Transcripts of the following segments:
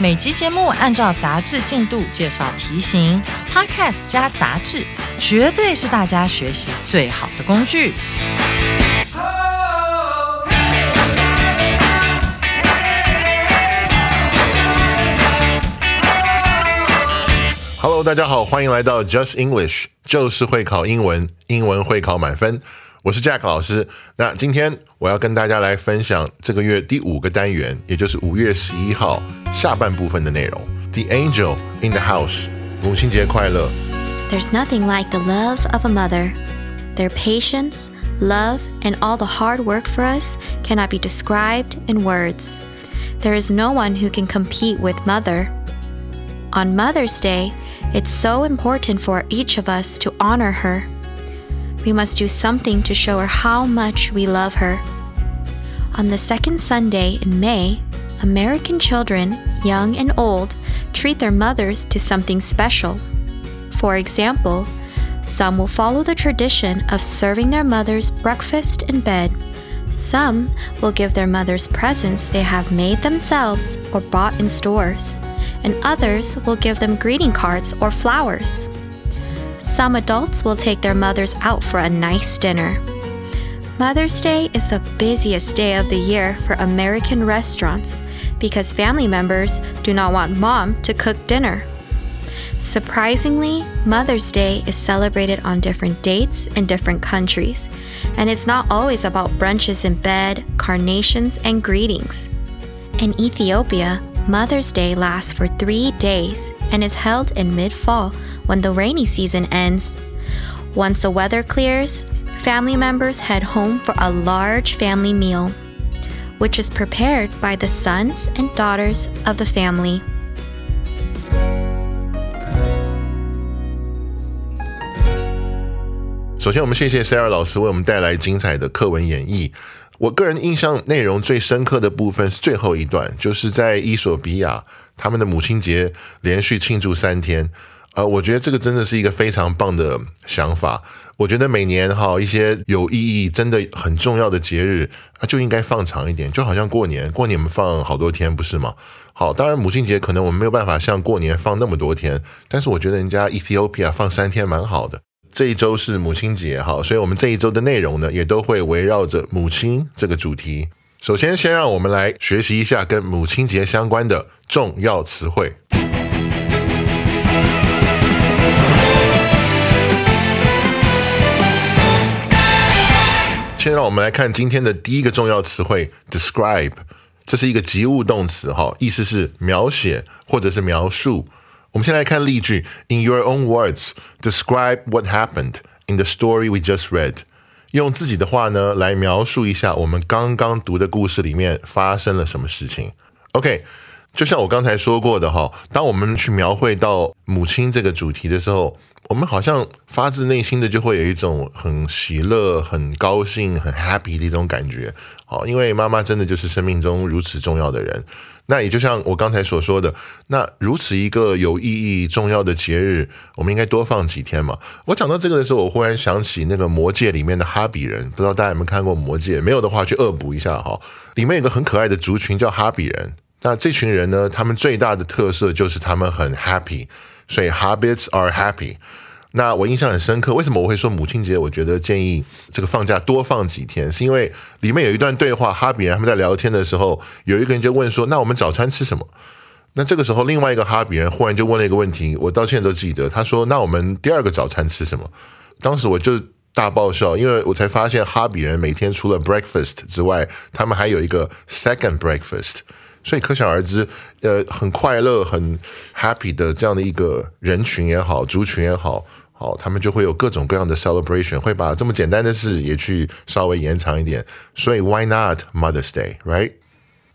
每集节目按照杂志进度介绍题型，Podcast 加杂志，绝对是大家学习最好的工具。Hello，大家好，欢迎来到 Just English，就是会考英文，英文会考满分。我是 Jack 老师。那今天我要跟大家来分享这个月第五个单元，也就是五月十一号下半部分的内容。The Angel in the House，母亲节快乐。 There's nothing like the love of a mother. Their patience, love, and all the hard work for us cannot be described in words. There is no one who can compete with mother. On Mother's Day, it's so important for each of us to honor her. We must do something to show her how much we love her. On the second Sunday in May, American children, young and old, treat their mothers to something special. For example, some will follow the tradition of serving their mothers breakfast in bed. Some will give their mothers presents they have made themselves or bought in stores. And others will give them greeting cards or flowers. Some adults will take their mothers out for a nice dinner. Mother's Day is the busiest day of the year for American restaurants because family members do not want mom to cook dinner. Surprisingly, Mother's Day is celebrated on different dates in different countries, and it's not always about brunches in bed, carnations, and greetings. In Ethiopia, Mother's Day lasts for three days and is held in mid fall when the rainy season ends. Once the weather clears, family members head home for a large family meal, which is prepared by the sons and daughters of the family. 首先，我们谢谢 Sarah 老师为我们带来精彩的课文演绎。我个人印象内容最深刻的部分是最后一段，就是在伊索比亚他们的母亲节连续庆祝三天。 呃，我觉得这个真的是一个非常棒的想法。我觉得每年哈一些有意义、真的很重要的节日啊，就应该放长一点，就好像过年，过年我们放好多天，不是吗？好，当然母亲节可能我们没有办法像过年放那么多天，但是我觉得人家 Ethiopia 放三天蛮好的。这一周是母亲节，哈，所以我们这一周的内容呢，也都会围绕着母亲这个主题。首先，先让我们来学习一下跟母亲节相关的重要词汇。先让我们来看今天的第一个重要词汇 “describe”，这是一个及物动词，哈，意思是描写或者是描述。我们先来看例句：In your own words, describe what happened in the story we just read。用自己的话呢来描述一下我们刚刚读的故事里面发生了什么事情。OK，就像我刚才说过的哈，当我们去描绘到母亲这个主题的时候，我们好像发自内心的就会有一种很喜乐、很高兴、很 happy 的一种感觉。好，因为妈妈真的就是生命中如此重要的人。那也就像我刚才所说的，那如此一个有意义、重要的节日，我们应该多放几天嘛。我讲到这个的时候，我忽然想起那个《魔戒》里面的哈比人，不知道大家有没有看过《魔戒》？没有的话，去恶补一下哈。里面有个很可爱的族群叫哈比人。那这群人呢，他们最大的特色就是他们很 happy，所以 habits are happy。那我印象很深刻，为什么我会说母亲节？我觉得建议这个放假多放几天，是因为里面有一段对话，哈比人他们在聊天的时候，有一个人就问说：“那我们早餐吃什么？”那这个时候，另外一个哈比人忽然就问了一个问题，我到现在都记得，他说：“那我们第二个早餐吃什么？”当时我就大爆笑，因为我才发现哈比人每天除了 breakfast 之外，他们还有一个 second breakfast。所以可想而知，呃，很快乐、很 happy 的这样的一个人群也好，族群也好，好，他们就会有各种各样的 celebration，会把这么简单的事也去稍微延长一点。所以 why not Mother's Day，right？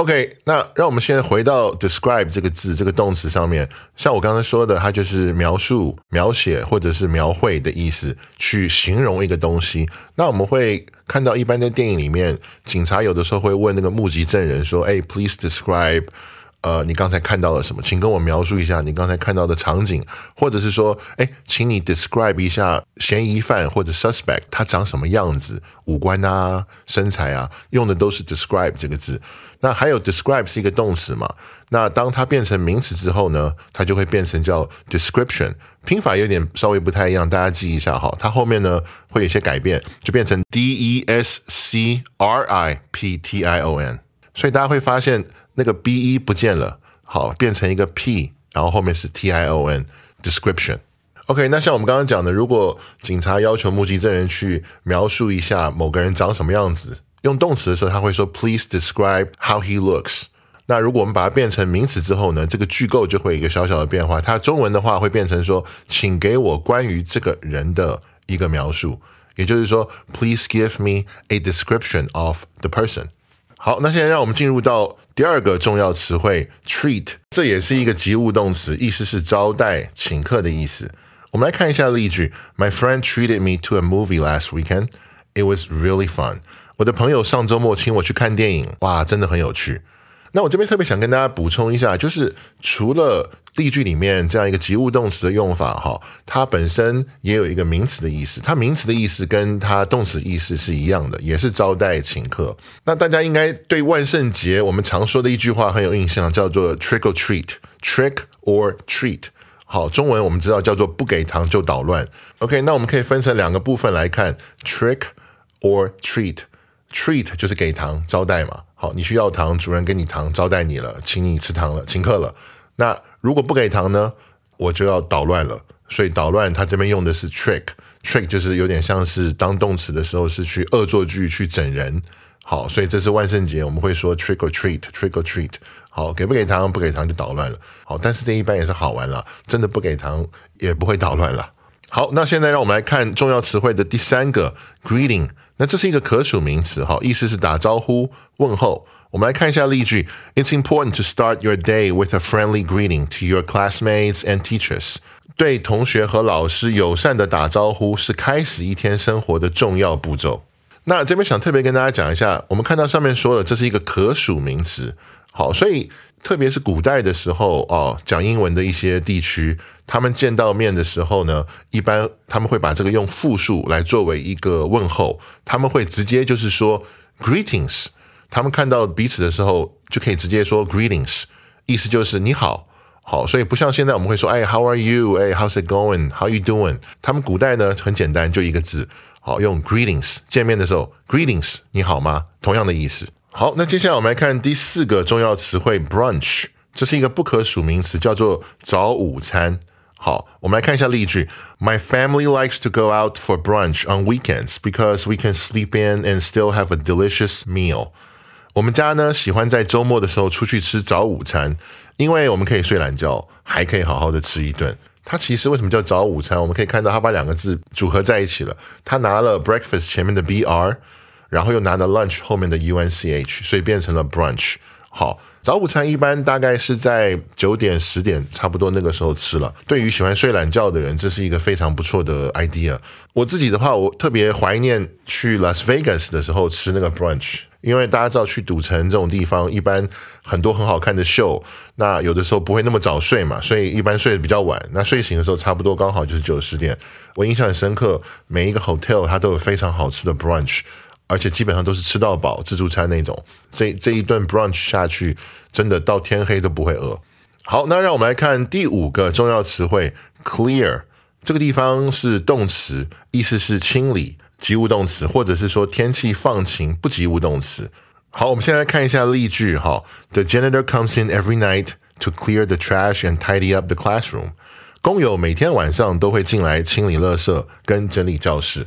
OK，那让我们现在回到 describe 这个字这个动词上面，像我刚才说的，它就是描述、描写或者是描绘的意思，去形容一个东西。那我们会看到，一般在电影里面，警察有的时候会问那个目击证人说：“哎，please describe。”呃，你刚才看到了什么？请跟我描述一下你刚才看到的场景，或者是说，哎，请你 describe 一下嫌疑犯或者 suspect 他长什么样子，五官啊，身材啊，用的都是 describe 这个字。那还有 describe 是一个动词嘛？那当它变成名词之后呢，它就会变成叫 description。拼法有点稍微不太一样，大家记一下哈。它后面呢会有些改变，就变成 d e s c r i p t i o n。所以大家会发现。那个 b e 不见了，好，变成一个 p，然后后面是 t i o n description。OK，那像我们刚刚讲的，如果警察要求目击证人去描述一下某个人长什么样子，用动词的时候，他会说 Please describe how he looks。那如果我们把它变成名词之后呢，这个句构就会有一个小小的变化。它中文的话会变成说，请给我关于这个人的一个描述，也就是说，Please give me a description of the person。好，那现在让我们进入到第二个重要词汇 treat，这也是一个及物动词，意思是招待、请客的意思。我们来看一下例句：My friend treated me to a movie last weekend. It was really fun. 我的朋友上周末请我去看电影，哇，真的很有趣。那我这边特别想跟大家补充一下，就是除了例句里面这样一个及物动词的用法，哈，它本身也有一个名词的意思。它名词的意思跟它动词意思是一样的，也是招待请客。那大家应该对万圣节我们常说的一句话很有印象，叫做 trick or treat，trick or treat。好，中文我们知道叫做不给糖就捣乱。OK，那我们可以分成两个部分来看，trick or treat。treat 就是给糖招待嘛。好，你需要糖，主人给你糖，招待你了，请你吃糖了，请客了。那如果不给糖呢，我就要捣乱了。所以捣乱，它这边用的是 trick，trick 就是有点像是当动词的时候是去恶作剧去整人。好，所以这是万圣节我们会说 trick or treat，trick or treat。好，给不给糖，不给糖就捣乱了。好，但是这一般也是好玩了，真的不给糖也不会捣乱了。好，那现在让我们来看重要词汇的第三个 greeting。那这是一个可数名词，哈，意思是打招呼、问候。我们来看一下例句：It's important to start your day with a friendly greeting to your classmates and teachers。对同学和老师友善的打招呼是开始一天生活的重要步骤。那这边想特别跟大家讲一下，我们看到上面说了，这是一个可数名词。好，所以特别是古代的时候哦，讲英文的一些地区，他们见到面的时候呢，一般他们会把这个用复数来作为一个问候，他们会直接就是说 greetings，他们看到彼此的时候就可以直接说 greetings，意思就是你好，好，所以不像现在我们会说哎 how are you，哎 how's it going，how you doing，他们古代呢很简单，就一个字，好用 greetings，见面的时候 greetings，你好吗？同样的意思。好，那接下来我们来看第四个重要词汇 brunch，这是一个不可数名词，叫做早午餐。好，我们来看一下例句：My family likes to go out for brunch on weekends because we can sleep in and still have a delicious meal。 我们家呢喜欢在周末的时候出去吃早午餐，因为我们可以睡懒觉，还可以好好的吃一顿。它其实为什么叫早午餐？我们可以看到它把两个字组合在一起了。它拿了 breakfast 前面的 br。然后又拿了 lunch 后面的 unch，所以变成了 brunch。好，早午餐一般大概是在九点十点差不多那个时候吃了。对于喜欢睡懒觉的人，这是一个非常不错的 idea。我自己的话，我特别怀念去 Las Vegas 的时候吃那个 brunch，因为大家知道去赌城这种地方，一般很多很好看的秀，那有的时候不会那么早睡嘛，所以一般睡得比较晚。那睡醒的时候差不多刚好就是九十点。我印象很深刻，每一个 hotel 它都有非常好吃的 brunch。而且基本上都是吃到饱自助餐那种，这这一顿 brunch 下去，真的到天黑都不会饿。好，那让我们来看第五个重要词汇 clear，这个地方是动词，意思是清理，及物动词，或者是说天气放晴不及物动词。好，我们现在看一下例句哈，The janitor comes in every night to clear the trash and tidy up the classroom。工友每天晚上都会进来清理垃圾跟整理教室。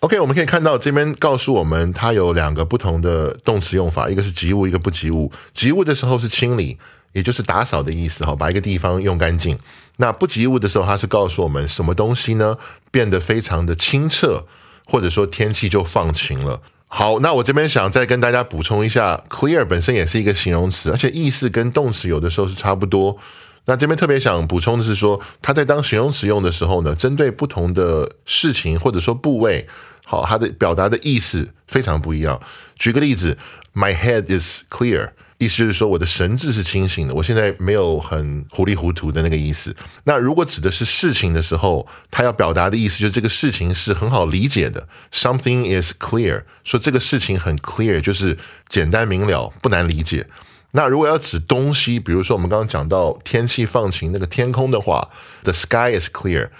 OK，我们可以看到这边告诉我们，它有两个不同的动词用法，一个是及物，一个不及物。及物的时候是清理，也就是打扫的意思，哈，把一个地方用干净。那不及物的时候，它是告诉我们什么东西呢？变得非常的清澈，或者说天气就放晴了。好，那我这边想再跟大家补充一下，clear 本身也是一个形容词，而且意思跟动词有的时候是差不多。那这边特别想补充的是说，它在当形容词用的时候呢，针对不同的事情或者说部位，好，它的表达的意思非常不一样。举个例子，My head is clear。意思就是说，我的神志是清醒的，我现在没有很糊里糊涂的那个意思。那如果指的是事情的时候，他要表达的意思就是这个事情是很好理解的，something is clear，说这个事情很 clear，就是简单明了，不难理解。那如果要指东西，比如说我们刚刚讲到天气放晴那个天空的话，the sky is clear，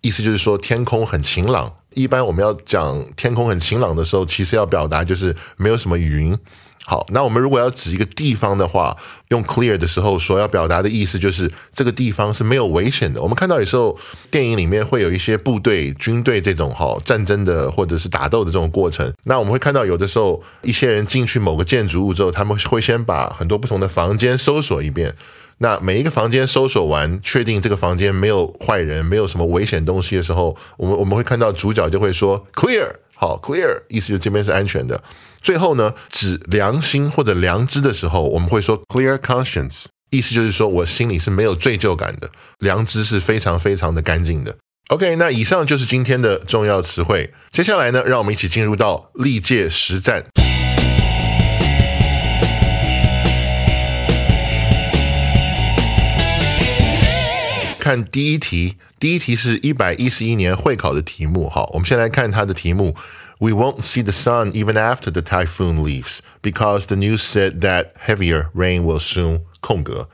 意思就是说天空很晴朗。一般我们要讲天空很晴朗的时候，其实要表达就是没有什么云。好，那我们如果要指一个地方的话，用 clear 的时候，所要表达的意思就是这个地方是没有危险的。我们看到有时候电影里面会有一些部队、军队这种哈战争的或者是打斗的这种过程，那我们会看到有的时候一些人进去某个建筑物之后，他们会先把很多不同的房间搜索一遍。那每一个房间搜索完，确定这个房间没有坏人、没有什么危险东西的时候，我们我们会看到主角就会说 clear。好，clear 意思就是这边是安全的。最后呢，指良心或者良知的时候，我们会说 clear conscience，意思就是说我心里是没有罪疚感的，良知是非常非常的干净的。OK，那以上就是今天的重要词汇。接下来呢，让我们一起进入到历届实战。看第一题，第一题是一百一十一年会考的题目。好，我们先来看它的题目。We won't see the sun even after the typhoon leaves because the news said that heavier rain will soon 空格。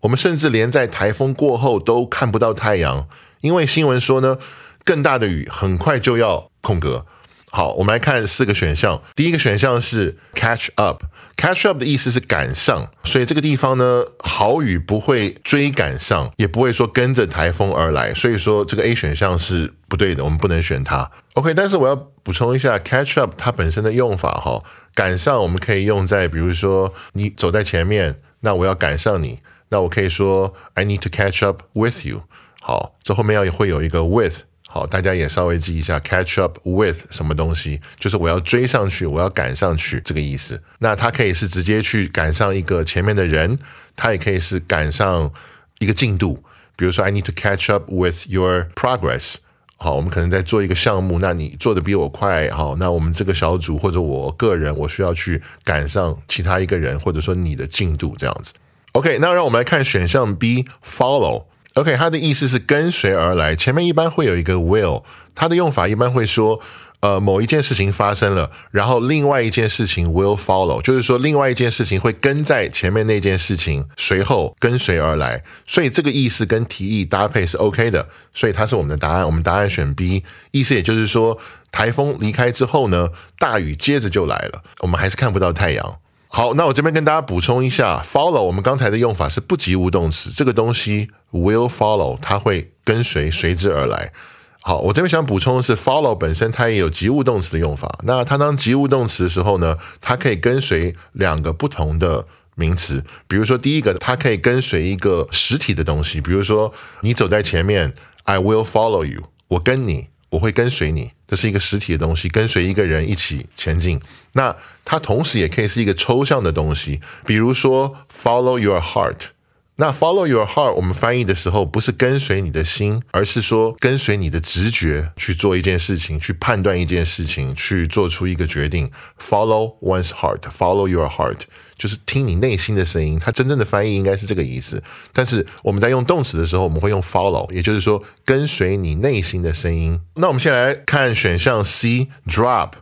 我们甚至连在台风过后都看不到太阳，因为新闻说呢，更大的雨很快就要空格。好，我们来看四个选项。第一个选项是 catch up。catch up 的意思是赶上，所以这个地方呢，好雨不会追赶上，也不会说跟着台风而来。所以说这个 A 选项是不对的，我们不能选它。OK，但是我要补充一下 catch up 它本身的用法哈，赶上我们可以用在比如说你走在前面，那我要赶上你，那我可以说 I need to catch up with you。好，这后面要会有一个 with。好，大家也稍微记一下，catch up with 什么东西，就是我要追上去，我要赶上去这个意思。那它可以是直接去赶上一个前面的人，它也可以是赶上一个进度。比如说，I need to catch up with your progress。好，我们可能在做一个项目，那你做的比我快，好，那我们这个小组或者我个人，我需要去赶上其他一个人，或者说你的进度这样子。OK，那让我们来看选项 B，follow。OK，它的意思是跟随而来，前面一般会有一个 will，它的用法一般会说，呃，某一件事情发生了，然后另外一件事情 will follow，就是说另外一件事情会跟在前面那件事情随后跟随而来，所以这个意思跟提议搭配是 OK 的，所以它是我们的答案，我们答案选 B，意思也就是说，台风离开之后呢，大雨接着就来了，我们还是看不到太阳。好，那我这边跟大家补充一下，follow 我们刚才的用法是不及物动词，这个东西 will follow，它会跟随随之而来。好，我这边想补充的是，follow 本身它也有及物动词的用法。那它当及物动词的时候呢，它可以跟随两个不同的名词。比如说第一个，它可以跟随一个实体的东西，比如说你走在前面，I will follow you，我跟你。我会跟随你，这是一个实体的东西，跟随一个人一起前进。那它同时也可以是一个抽象的东西，比如说 follow your heart。那 follow your heart，我们翻译的时候不是跟随你的心，而是说跟随你的直觉去做一件事情，去判断一件事情，去做出一个决定。Follow one's heart，follow your heart，就是听你内心的声音。它真正的翻译应该是这个意思。但是我们在用动词的时候，我们会用 follow，也就是说跟随你内心的声音。那我们先来看选项 C，drop。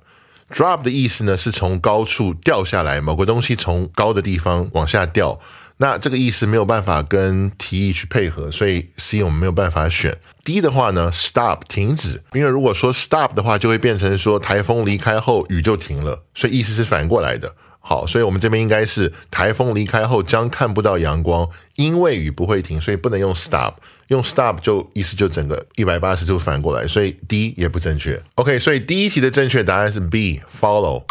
drop 的意思呢是从高处掉下来，某个东西从高的地方往下掉。那这个意思没有办法跟提议去配合，所以 C 我们没有办法选。D 的话呢，stop 停止，因为如果说 stop 的话，就会变成说台风离开后雨就停了，所以意思是反过来的。好，所以我们这边应该是台风离开后将看不到阳光，因为雨不会停，所以不能用 stop，用 stop 就意思就整个一百八十度反过来，所以 D 也不正确。OK，所以第一题的正确答案是 B，follow。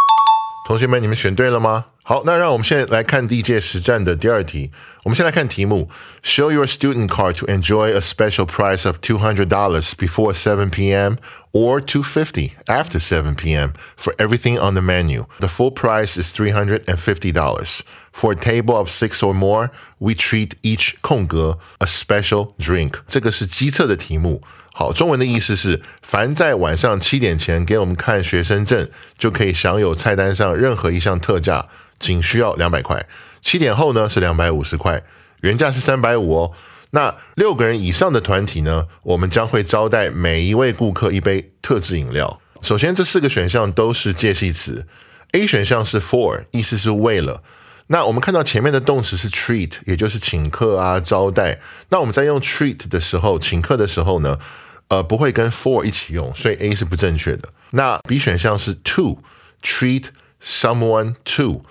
同学们，你们选对了吗？好，那让我们现在来看历届实战的第二题。我们先来看题目：Show your student card to enjoy a special price of two hundred dollars before seven p.m. or two fifty after seven p.m. for everything on the menu. The full price is three hundred and fifty dollars. For a table of six or more, we treat each 空格 a special drink。这个是机测的题目。 好，中文的意思是，凡在晚上七点前给我们看学生证，就可以享有菜单上任何一项特价。仅需要两百块，七点后呢是两百五十块，原价是三百五哦。那六个人以上的团体呢，我们将会招待每一位顾客一杯特制饮料。首先，这四个选项都是介系词，A 选项是 for，意思是为了。那我们看到前面的动词是 treat，也就是请客啊招待。那我们在用 treat 的时候，请客的时候呢，呃，不会跟 for 一起用，所以 A 是不正确的。那 B 选项是 to，treat someone to。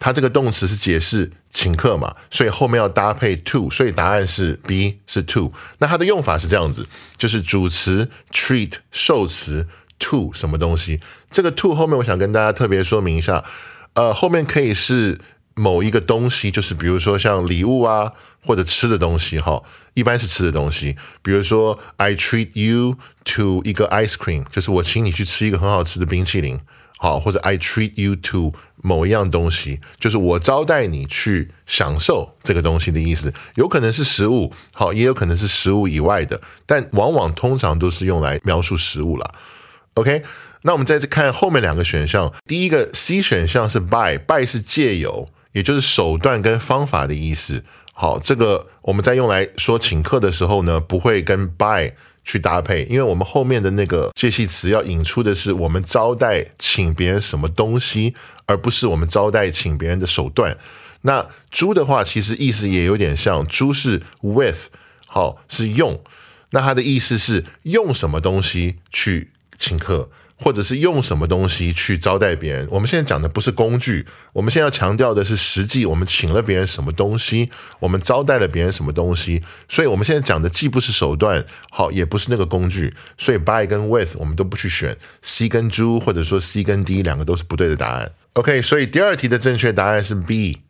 它这个动词是解释请客嘛，所以后面要搭配 to，所以答案是 B 是 to。那它的用法是这样子，就是主词 treat 受词 to 什么东西。这个 to 后面我想跟大家特别说明一下，呃，后面可以是某一个东西，就是比如说像礼物啊或者吃的东西哈，一般是吃的东西。比如说 I treat you to 一个 ice cream，就是我请你去吃一个很好吃的冰淇淋。好，或者 I treat you to 某一样东西，就是我招待你去享受这个东西的意思，有可能是食物，好，也有可能是食物以外的，但往往通常都是用来描述食物了。OK，那我们再看后面两个选项，第一个 C 选项是 by，by 是借由，也就是手段跟方法的意思。好，这个我们在用来说请客的时候呢，不会跟 by。去搭配，因为我们后面的那个介系词要引出的是我们招待请别人什么东西，而不是我们招待请别人的手段。那猪的话，其实意思也有点像，猪是 with，好是用，那它的意思是用什么东西去请客。或者是用什么东西去招待别人？我们现在讲的不是工具，我们现在要强调的是实际。我们请了别人什么东西，我们招待了别人什么东西。所以，我们现在讲的既不是手段，好，也不是那个工具。所以，by 跟 with 我们都不去选，C 跟猪或者说 C 跟 D 两个都是不对的答案。OK，所以第二题的正确答案是 B。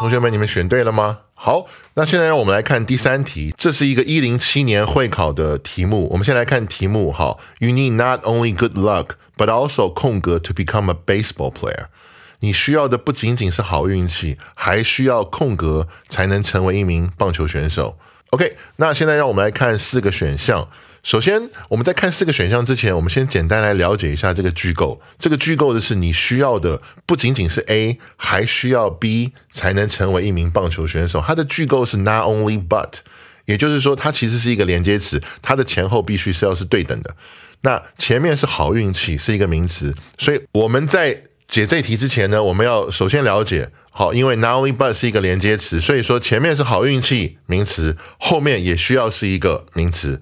同学们，你们选对了吗？好，那现在让我们来看第三题，这是一个一零七年会考的题目。我们先来看题目，好，You need not only good luck, but also 空格 to become a baseball player。你需要的不仅仅是好运气，还需要空格才能成为一名棒球选手。OK，那现在让我们来看四个选项。首先，我们在看四个选项之前，我们先简单来了解一下这个句构。这个句构的是你需要的不仅仅是 A，还需要 B 才能成为一名棒球选手。它的句构是 not only but，也就是说，它其实是一个连接词，它的前后必须是要是对等的。那前面是好运气，是一个名词，所以我们在解这题之前呢，我们要首先了解好，因为 not only but 是一个连接词，所以说前面是好运气名词，后面也需要是一个名词。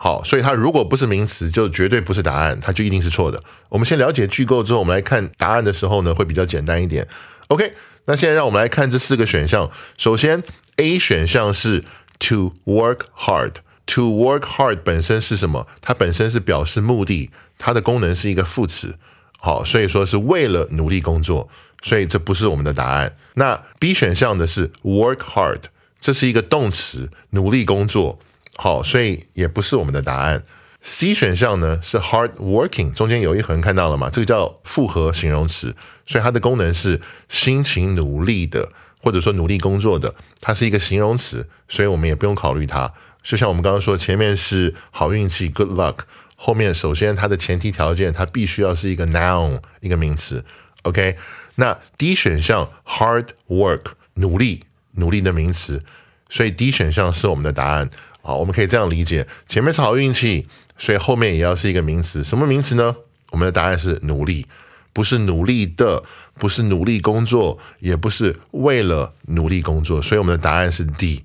好，所以它如果不是名词，就绝对不是答案，它就一定是错的。我们先了解句构之后，我们来看答案的时候呢，会比较简单一点。OK，那现在让我们来看这四个选项。首先，A 选项是 to work hard。to work hard 本身是什么？它本身是表示目的，它的功能是一个副词。好，所以说是为了努力工作，所以这不是我们的答案。那 B 选项的是 work hard，这是一个动词，努力工作。好，所以也不是我们的答案。C 选项呢是 hard working，中间有一横，看到了吗？这个叫复合形容词，所以它的功能是辛勤努力的，或者说努力工作的，它是一个形容词，所以我们也不用考虑它。就像我们刚刚说，前面是好运气 good luck，后面首先它的前提条件，它必须要是一个 noun，一个名词。OK，那 D 选项 hard work，努力，努力的名词，所以 D 选项是我们的答案。好，我们可以这样理解：前面是好运气，所以后面也要是一个名词。什么名词呢？我们的答案是努力，不是努力的，不是努力工作，也不是为了努力工作。所以我们的答案是 D。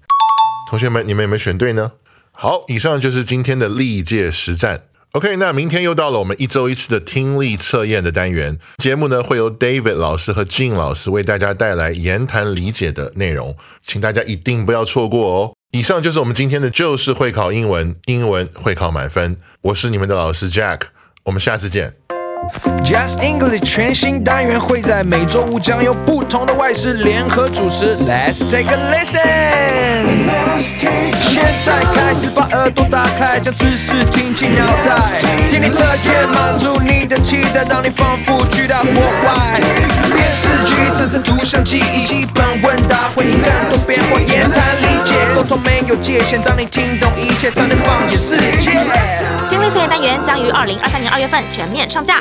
同学们，你们有没有选对呢？好，以上就是今天的历届实战。OK，那明天又到了我们一周一次的听力测验的单元节目呢，会由 David 老师和 Jean 老师为大家带来言谈理解的内容，请大家一定不要错过哦。以上就是我们今天的旧式会考英文，英文会考满分。我是你们的老师 Jack，我们下次见。Just English 全新单元会在每周五将由不同的外师联合主持。Let's take a listen。现在开始把耳朵打开，将知识听进脑袋，心理测验满足你的期待，让你仿佛去到国外。电视剧产生图像记忆，基本问答会更多变化，言谈理解沟通没有界限，当你听懂一切，才能放眼世界。听力测验单元将于二零二三年二月份全面上架。